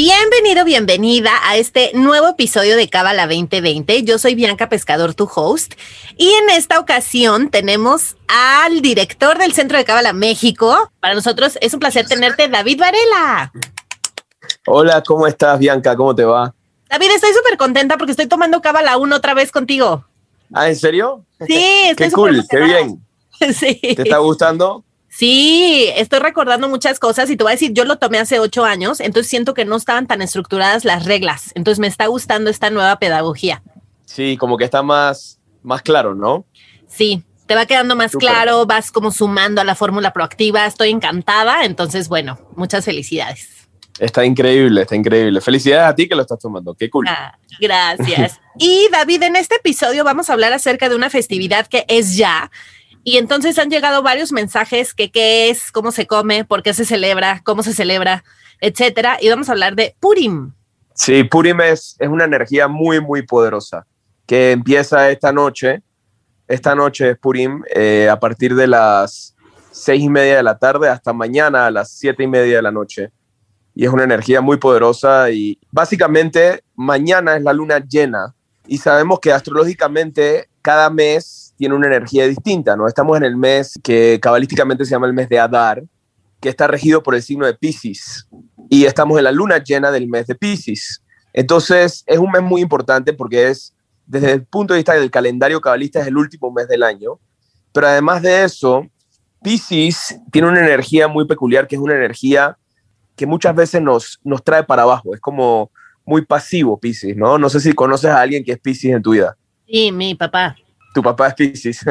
Bienvenido, bienvenida a este nuevo episodio de Cábala 2020. Yo soy Bianca Pescador, tu host, y en esta ocasión tenemos al director del Centro de Cábala México. Para nosotros es un placer tenerte, David Varela. Hola, ¿cómo estás, Bianca? ¿Cómo te va? David, estoy súper contenta porque estoy tomando Cábala 1 otra vez contigo. Ah, ¿en serio? Sí, estoy Qué cool, qué bien. Sí. ¿Te está gustando? Sí, estoy recordando muchas cosas y te voy a decir, yo lo tomé hace ocho años, entonces siento que no estaban tan estructuradas las reglas, entonces me está gustando esta nueva pedagogía. Sí, como que está más, más claro, ¿no? Sí, te va quedando más claro, vas como sumando a la fórmula proactiva, estoy encantada, entonces bueno, muchas felicidades. Está increíble, está increíble. Felicidades a ti que lo estás tomando, qué cool. Ah, gracias. y David, en este episodio vamos a hablar acerca de una festividad que es ya. Y entonces han llegado varios mensajes que qué es, cómo se come, por qué se celebra, cómo se celebra, etcétera. Y vamos a hablar de Purim. Sí, Purim es, es una energía muy, muy poderosa que empieza esta noche. Esta noche es Purim eh, a partir de las seis y media de la tarde hasta mañana a las siete y media de la noche. Y es una energía muy poderosa y básicamente mañana es la luna llena y sabemos que astrológicamente cada mes tiene una energía distinta, ¿no? Estamos en el mes que cabalísticamente se llama el mes de Adar, que está regido por el signo de Pisces y estamos en la luna llena del mes de Pisces. Entonces es un mes muy importante porque es, desde el punto de vista del calendario cabalista, es el último mes del año. Pero además de eso, Pisces tiene una energía muy peculiar, que es una energía que muchas veces nos, nos trae para abajo. Es como muy pasivo Pisces, ¿no? No sé si conoces a alguien que es Pisces en tu vida. Sí, mi papá. Tu papá es Pisces.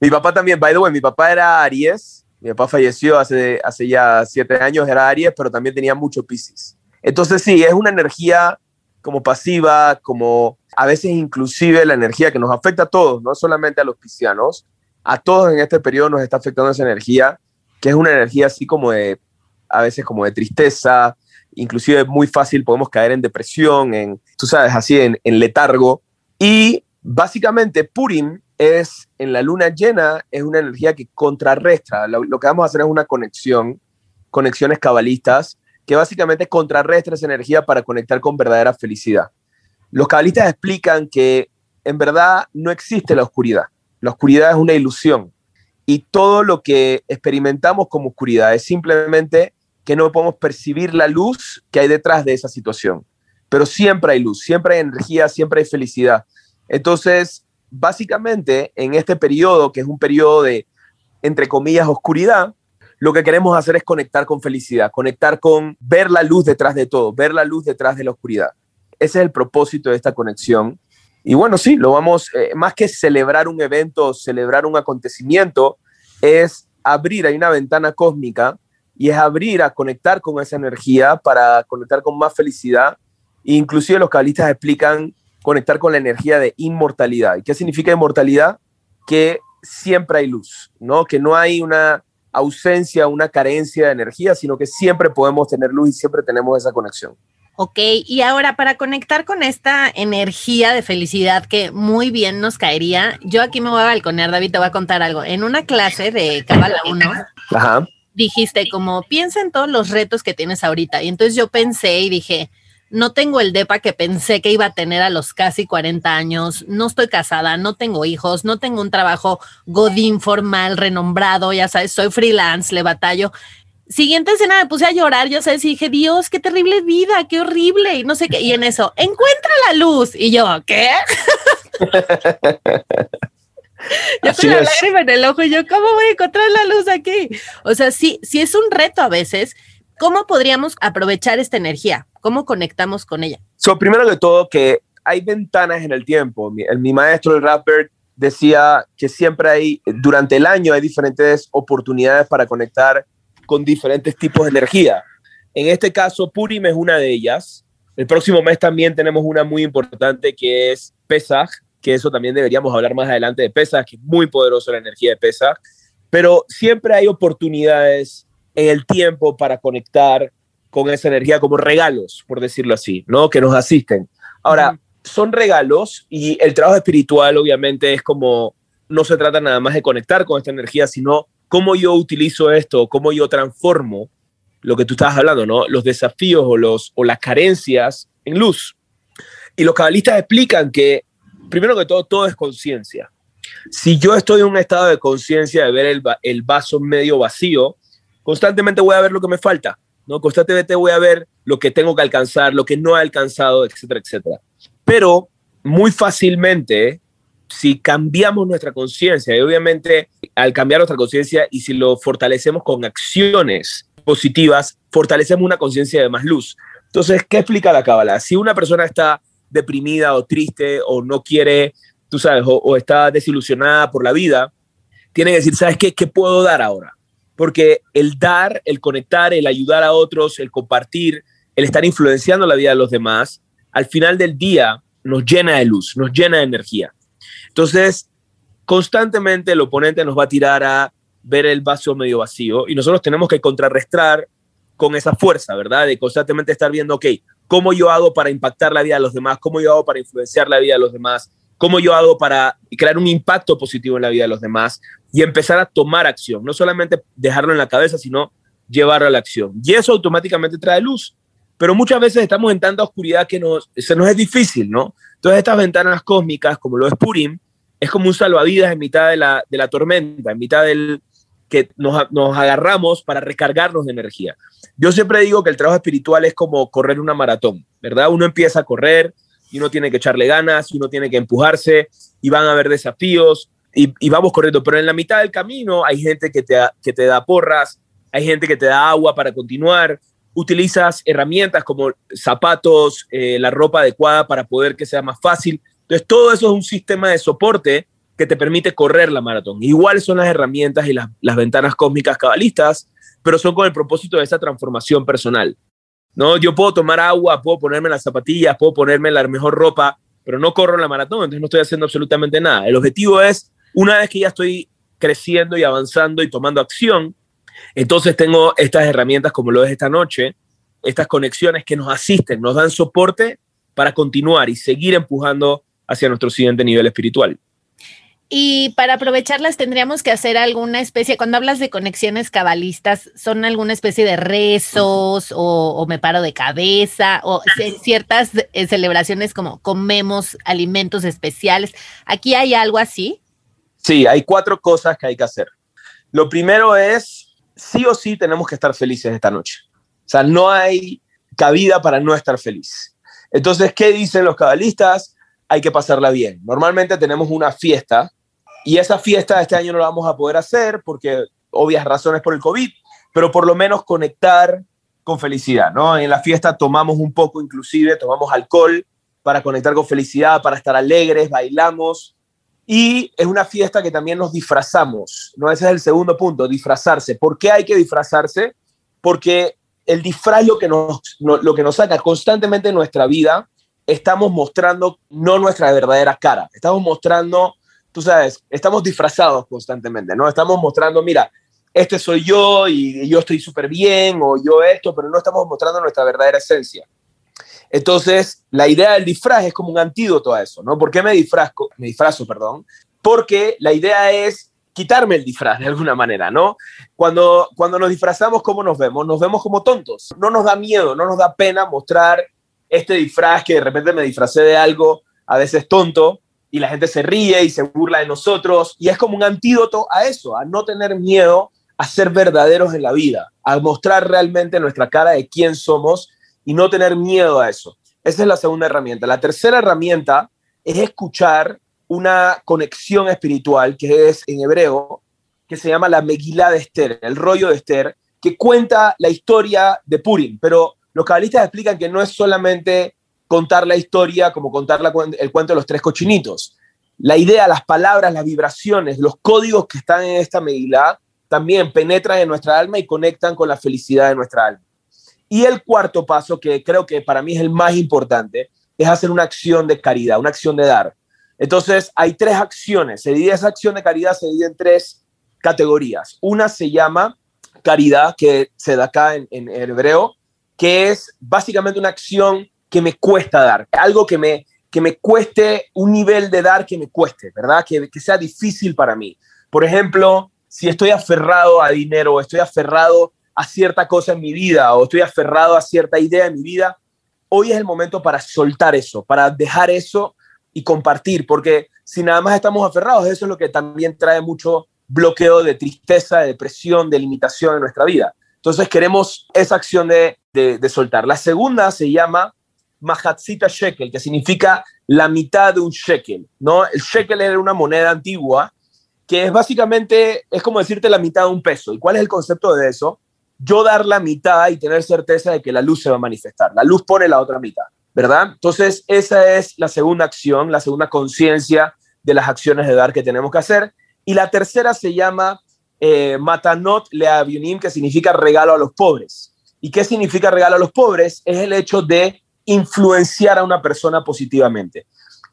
mi papá también, by the way, mi papá era Aries. Mi papá falleció hace, hace ya siete años, era Aries, pero también tenía mucho Pisces. Entonces sí, es una energía como pasiva, como a veces inclusive la energía que nos afecta a todos, no solamente a los piscianos, a todos en este periodo nos está afectando esa energía, que es una energía así como de, a veces como de tristeza, inclusive muy fácil podemos caer en depresión, en, tú sabes, así en, en letargo. Y básicamente Purim es en la luna llena, es una energía que contrarrestra. Lo, que vamos a hacer es una conexión, conexiones cabalistas, que básicamente contrarrestra esa energía para conectar con verdadera felicidad. Los cabalistas explican que en verdad no existe la oscuridad. La oscuridad es una ilusión. Y todo lo que experimentamos como oscuridad es simplemente que no podemos percibir la luz que hay detrás de esa situación. Pero siempre hay luz, siempre hay energía, siempre hay felicidad. Entonces, básicamente, en este periodo, que es un periodo de, entre comillas, oscuridad, lo que queremos hacer es conectar con felicidad, conectar con ver la luz detrás de todo, ver la luz detrás de la oscuridad. Ese es el propósito de esta conexión. Y bueno, sí, lo vamos, eh, más que celebrar un evento, celebrar un acontecimiento, es abrir, hay una ventana cósmica y es abrir a conectar con esa energía para conectar con más felicidad. E inclusive los cabalistas explican conectar con la energía de inmortalidad. ¿Y qué significa inmortalidad? Que siempre hay luz, ¿no? Que no hay una ausencia, una carencia de energía, sino que siempre podemos tener luz y siempre tenemos esa conexión. Ok, y ahora para conectar con esta energía de felicidad que muy bien nos caería, yo aquí me voy a balconear, David, te voy a contar algo. En una clase de Cábala 1, Ajá. dijiste como, piensa en todos los retos que tienes ahorita. Y entonces yo pensé y dije, no tengo el DEPA que pensé que iba a tener a los casi 40 años, no estoy casada, no tengo hijos, no tengo un trabajo godín formal, renombrado, ya sabes, soy freelance, le batallo. Siguiente escena me puse a llorar, yo sabes, y dije, Dios, qué terrible vida, qué horrible, y no sé qué, y en eso, encuentra la luz, y yo, ¿qué? yo Así con la es. lágrima en el ojo, y yo, ¿cómo voy a encontrar la luz aquí? O sea, sí, sí es un reto a veces, ¿cómo podríamos aprovechar esta energía? ¿Cómo conectamos con ella? So, primero de todo, que hay ventanas en el tiempo. Mi, el, mi maestro, el rapper, decía que siempre hay, durante el año hay diferentes oportunidades para conectar con diferentes tipos de energía. En este caso, Purim es una de ellas. El próximo mes también tenemos una muy importante que es Pesach, que eso también deberíamos hablar más adelante de Pesach, que es muy poderoso la energía de Pesach, pero siempre hay oportunidades en el tiempo para conectar con esa energía como regalos, por decirlo así, ¿no? Que nos asisten. Ahora, son regalos y el trabajo espiritual obviamente es como, no se trata nada más de conectar con esta energía, sino cómo yo utilizo esto, cómo yo transformo lo que tú estabas hablando, ¿no? Los desafíos o, los, o las carencias en luz. Y los cabalistas explican que, primero que todo, todo es conciencia. Si yo estoy en un estado de conciencia de ver el, el, vaso medio vacío, constantemente voy a ver lo que me falta, ¿no? Constantemente voy a ver lo que tengo que alcanzar, lo que no he alcanzado, etcétera, etcétera. Pero muy fácilmente, si cambiamos nuestra conciencia, y obviamente al cambiar nuestra conciencia y si lo fortalecemos con acciones positivas, fortalecemos una conciencia de más luz. Entonces, ¿qué explica la cábala? Si una persona está deprimida o triste o no quiere, tú sabes, o, está desilusionada por la vida, tiene que decir, ¿sabes qué? ¿Qué puedo dar ahora? Porque el dar, el conectar, el ayudar a otros, el compartir, el estar influenciando la vida de los demás, al final del día nos llena de luz, nos llena de energía. Entonces, constantemente el oponente nos va a tirar a ver el vaso medio vacío y nosotros tenemos que contrarrestar con esa fuerza, ¿verdad? De constantemente estar viendo, ok, ¿cómo yo hago para impactar la vida de los demás? ¿Cómo yo hago para influenciar la vida de los demás? ¿Cómo yo hago para crear un impacto positivo en la vida de los demás? Y empezar a tomar acción, no solamente dejarlo en la cabeza, sino llevarlo a la acción. Y eso automáticamente trae luz pero muchas veces estamos en tanta oscuridad que nos, se nos es difícil, ¿no? Entonces estas ventanas cósmicas, como lo es Purim, es como un salvavidas en mitad de la, tormenta, en mitad del que nos, nos, agarramos para recargarnos de energía. Yo siempre digo que el trabajo espiritual es como correr una maratón, ¿verdad? Uno empieza a correr y uno tiene que echarle ganas, y uno tiene que empujarse y van a haber desafíos y, vamos corriendo, pero en la mitad del camino hay gente que te, que te da porras, hay gente que te da agua para continuar, utilizas herramientas como zapatos, eh, la ropa adecuada para poder que sea más fácil. Entonces, todo eso es un sistema de soporte que te permite correr la maratón. Igual son las herramientas y las, las ventanas cósmicas cabalistas, pero son con el propósito de esa transformación personal. ¿No? Yo puedo tomar agua, puedo ponerme las zapatillas, puedo ponerme la mejor ropa, pero no corro la maratón, entonces no estoy haciendo absolutamente nada. El objetivo es, una vez que ya estoy creciendo y avanzando y tomando acción, entonces tengo estas herramientas como lo es esta noche, estas conexiones que nos asisten, nos dan soporte para continuar y seguir empujando hacia nuestro siguiente nivel espiritual. Y para aprovecharlas tendríamos que hacer alguna especie, cuando hablas de conexiones cabalistas, ¿son alguna especie de rezos o, me paro de cabeza o ciertas eh, celebraciones como comemos alimentos especiales? ¿Aquí hay algo así? Sí, hay cuatro cosas que hay que hacer. Lo primero es sí o sí tenemos que estar felices esta noche. O sea, no hay cabida para no estar feliz. Entonces, ¿qué dicen los cabalistas? Hay que pasarla bien. Normalmente tenemos una fiesta y esa fiesta este año no la vamos a poder hacer porque obvias razones por el COVID, pero por lo menos conectar con felicidad, ¿no? En la fiesta tomamos un poco inclusive, tomamos alcohol para conectar con felicidad, para estar alegres, bailamos, y es una fiesta que también nos disfrazamos, ¿no? Ese es el segundo punto, disfrazarse. ¿Por qué hay que disfrazarse? Porque el disfraz lo que nos, saca constantemente en nuestra vida, estamos mostrando no nuestra verdadera cara, estamos mostrando, tú sabes, estamos disfrazados constantemente, ¿no? Estamos mostrando, mira, este soy yo y yo estoy súper bien o yo esto, pero no estamos mostrando nuestra verdadera esencia. Entonces, la idea del disfraz es como un antídoto a eso, ¿no? ¿Por qué me disfrazco? Me disfrazo, perdón. Porque la idea es quitarme el disfraz de alguna manera, ¿no? Cuando, cuando nos disfrazamos, ¿cómo nos vemos? Nos vemos como tontos. No nos da miedo, no nos da pena mostrar este disfraz que de repente me disfracé de algo a veces tonto y la gente se ríe y se burla de nosotros. Y es como un antídoto a eso, a no tener miedo a ser verdaderos en la vida, a mostrar realmente nuestra cara de quién somos y no tener miedo a eso. Esa es la segunda herramienta. La tercera herramienta es escuchar una conexión espiritual que es en hebreo, que se llama la Megilá de Esther, el rollo de Esther, que cuenta la historia de Purim, pero los cabalistas explican que no es solamente contar la historia como contar el cuento de los tres cochinitos. La idea, las palabras, las vibraciones, los códigos que están en esta Megilá también penetran en nuestra alma y conectan con la felicidad de nuestra alma. Y el cuarto paso, que creo que para mí es el más importante, es hacer una acción de caridad, una acción de dar. Entonces, hay tres acciones. Se divide esa acción de caridad, se divide en tres categorías. Una se llama caridad, que se da acá en, en hebreo, que es básicamente una acción que me cuesta dar, algo que me, que me cueste, un nivel de dar que me cueste, ¿verdad? Que, que sea difícil para mí. Por ejemplo, si estoy aferrado a dinero estoy aferrado a cierta cosa en mi vida o estoy aferrado a cierta idea en mi vida, hoy es el momento para soltar eso, para dejar eso y compartir, porque si nada más estamos aferrados, eso es lo que también trae mucho bloqueo de tristeza, de depresión, de limitación en nuestra vida. Entonces queremos esa acción de, soltar. La segunda se llama Mahatzita Shekel, que significa la mitad de un shekel, ¿no? El shekel era una moneda antigua que es básicamente, es como decirte la mitad de un peso. ¿Y cuál es el concepto de eso? Yo dar la mitad y tener certeza de que la luz se va a manifestar. La luz pone la otra mitad, ¿verdad? Entonces, esa es la segunda acción, la segunda conciencia de las acciones de dar que tenemos que hacer. Y la tercera se llama eh, Matanot Leaviunim, que significa regalo a los pobres. ¿Y qué significa regalo a los pobres? Es el hecho de influenciar a una persona positivamente.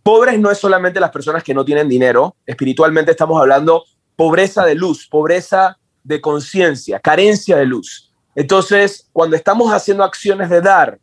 Pobres no es solamente las personas que no tienen dinero, espiritualmente estamos hablando pobreza de luz, pobreza de conciencia, carencia de luz. Entonces, cuando estamos haciendo acciones de dar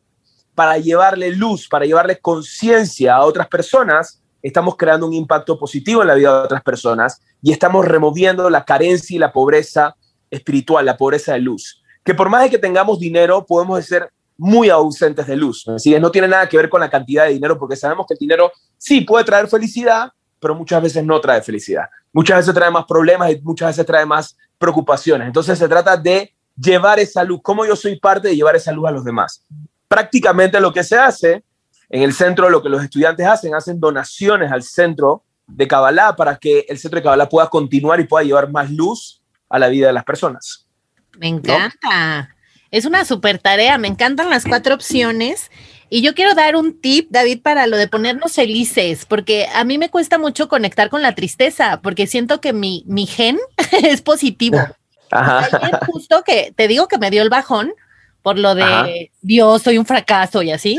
para llevarle luz, para llevarle conciencia a otras personas, estamos creando un impacto positivo en la vida de otras personas y estamos removiendo la carencia y la pobreza espiritual, la pobreza de luz. Que por más de que tengamos dinero, podemos ser muy ausentes de luz. No tiene nada que ver con la cantidad de dinero, porque sabemos que el dinero sí puede traer felicidad, pero muchas veces no trae felicidad. Muchas veces trae más problemas y muchas veces trae más preocupaciones. Entonces se trata de llevar esa luz, cómo yo soy parte de llevar esa luz a los demás. Prácticamente lo que se hace en el centro, lo que los estudiantes hacen, hacen donaciones al centro de Kabbalah para que el centro de Kabbalah pueda continuar y pueda llevar más luz a la vida de las personas. Me encanta. Es una super tarea, me encantan las cuatro opciones. Y yo quiero dar un tip, David, para lo de ponernos felices, porque a mí me cuesta mucho conectar con la tristeza, porque siento que mi, mi gen es positivo. Ajá. justo que te digo que me dio el bajón por lo de Dios, soy un fracaso y así.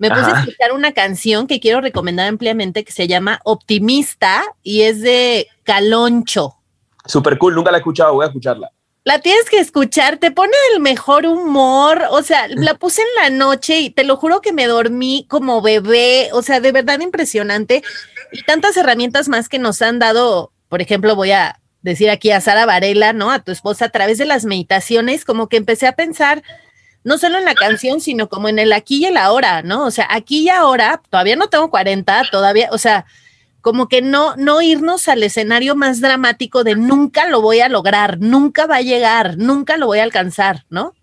Me puse a escuchar una canción que quiero recomendar ampliamente que se llama Optimista y es de Caloncho. Super cool, nunca la he escuchado, voy a escucharla. La tienes que escuchar, te pone el mejor humor, o sea, la puse en la noche y te lo juro que me dormí como bebé, o sea, de verdad impresionante. Y tantas herramientas más que nos han dado, por ejemplo, voy a decir aquí a Sara Varela, ¿no? A tu esposa, a través de las meditaciones, como que empecé a pensar no solo en la canción, sino como en el aquí y el ahora, ¿no? O sea, aquí y ahora, todavía no tengo 40, todavía, o sea, como que no, no irnos al escenario más dramático de nunca lo voy a lograr, nunca va a llegar, nunca lo voy a alcanzar, ¿no?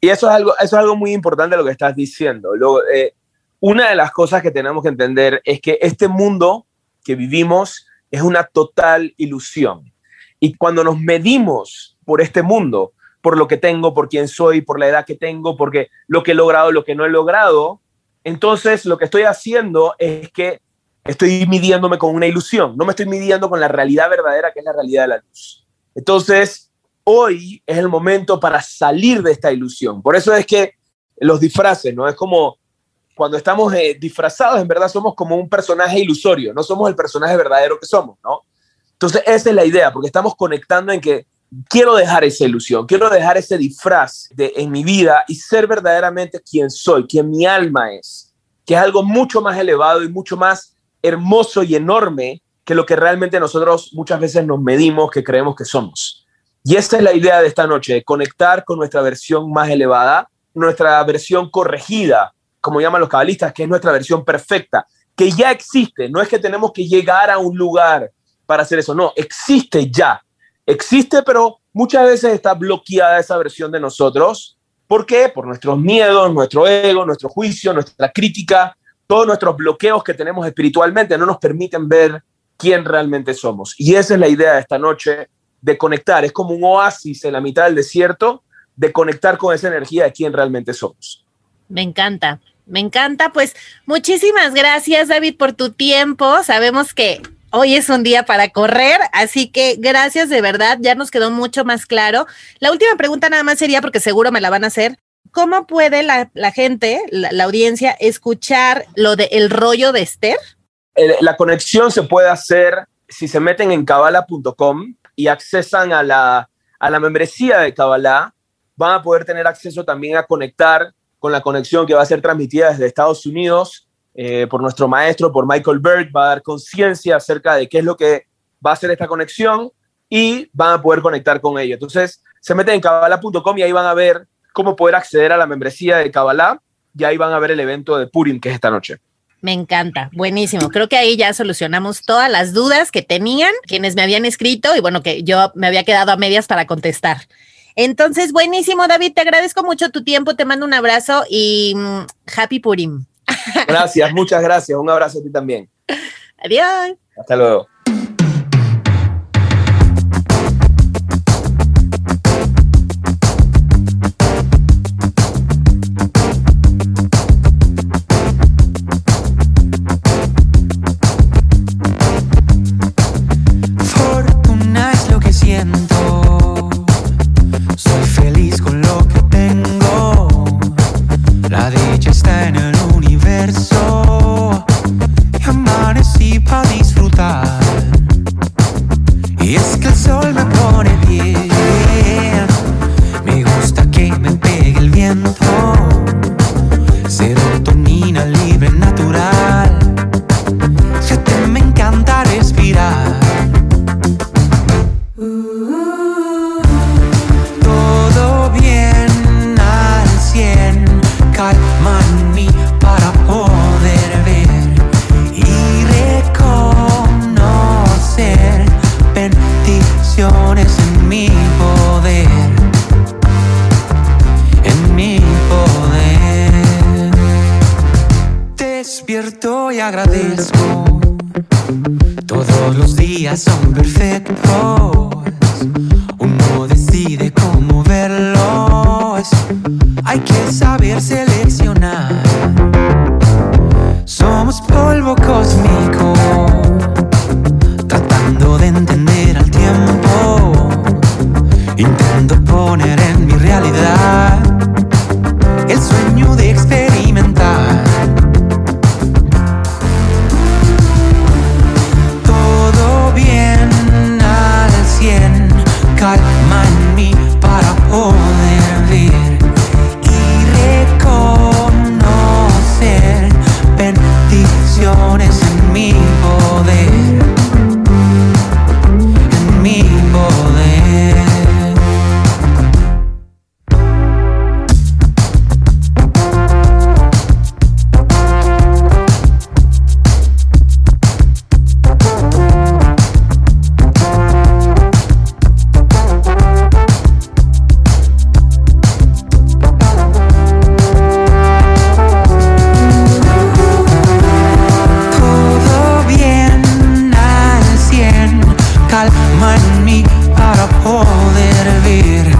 Y eso es algo, eso es algo muy importante lo que estás diciendo. Eh, una de las cosas que tenemos que entender es que este mundo que vivimos es una total ilusión. Y cuando nos medimos por este mundo, por lo que tengo, por quién soy, por la edad que tengo, porque lo que he logrado, lo que no he logrado, entonces lo que estoy haciendo es que estoy midiéndome con una ilusión, no me estoy midiendo con la realidad verdadera que es la realidad de la luz. Entonces, hoy es el momento para salir de esta ilusión. Por eso es que los disfraces, ¿no? Es como cuando estamos eh, disfrazados, en verdad somos como un personaje ilusorio, no somos el personaje verdadero que somos, ¿no? Entonces, esa es la idea, porque estamos conectando en que quiero dejar esa ilusión, quiero dejar ese disfraz de, en mi vida y ser verdaderamente quien soy, quien mi alma es, que es algo mucho más elevado y mucho más hermoso y enorme que lo que realmente nosotros muchas veces nos medimos que creemos que somos. Y esta es la idea de esta noche, de conectar con nuestra versión más elevada, nuestra versión corregida, como llaman los cabalistas, que es nuestra versión perfecta, que ya existe. No es que tenemos que llegar a un lugar para hacer eso, no, existe ya. Existe, pero muchas veces está bloqueada esa versión de nosotros. ¿Por qué? Por nuestros miedos, nuestro ego, nuestro juicio, nuestra crítica, todos nuestros bloqueos que tenemos espiritualmente no nos permiten ver quién realmente somos. Y esa es la idea de esta noche, de conectar. Es como un oasis en la mitad del desierto, de conectar con esa energía de quién realmente somos. Me encanta. Me encanta, pues muchísimas gracias David por tu tiempo. Sabemos que hoy es un día para correr, así que gracias de verdad, ya nos quedó mucho más claro. La última pregunta nada más sería, porque seguro me la van a hacer, ¿Cómo puede la, gente, la, audiencia, escuchar lo de el rollo de Esther? la conexión se puede hacer si se meten en kabbalah.com y accesan a la, a la membresía de Kabbalah, van a poder tener acceso también a conectar con la conexión que va a ser transmitida desde Estados Unidos eh, por nuestro maestro, por Michael Berg, va a dar conciencia acerca de qué es lo que va a hacer esta conexión y van a poder conectar con ello. Entonces, se meten en kabbalah.com y ahí van a ver cómo poder acceder a la membresía de Kabbalah y ahí van a ver el evento de Purim, que es esta noche. Me encanta, buenísimo. Creo que ahí ya solucionamos todas las dudas que tenían quienes me habían escrito y bueno, que yo me había quedado a medias para contestar. Entonces, buenísimo, David, te agradezco mucho tu tiempo, te mando un abrazo y mm, happy Purim. Gracias, muchas gracias. Un abrazo a ti también. Adiós. Hasta luego. decide cómo verlos. Hay que saberse I'll hold a lid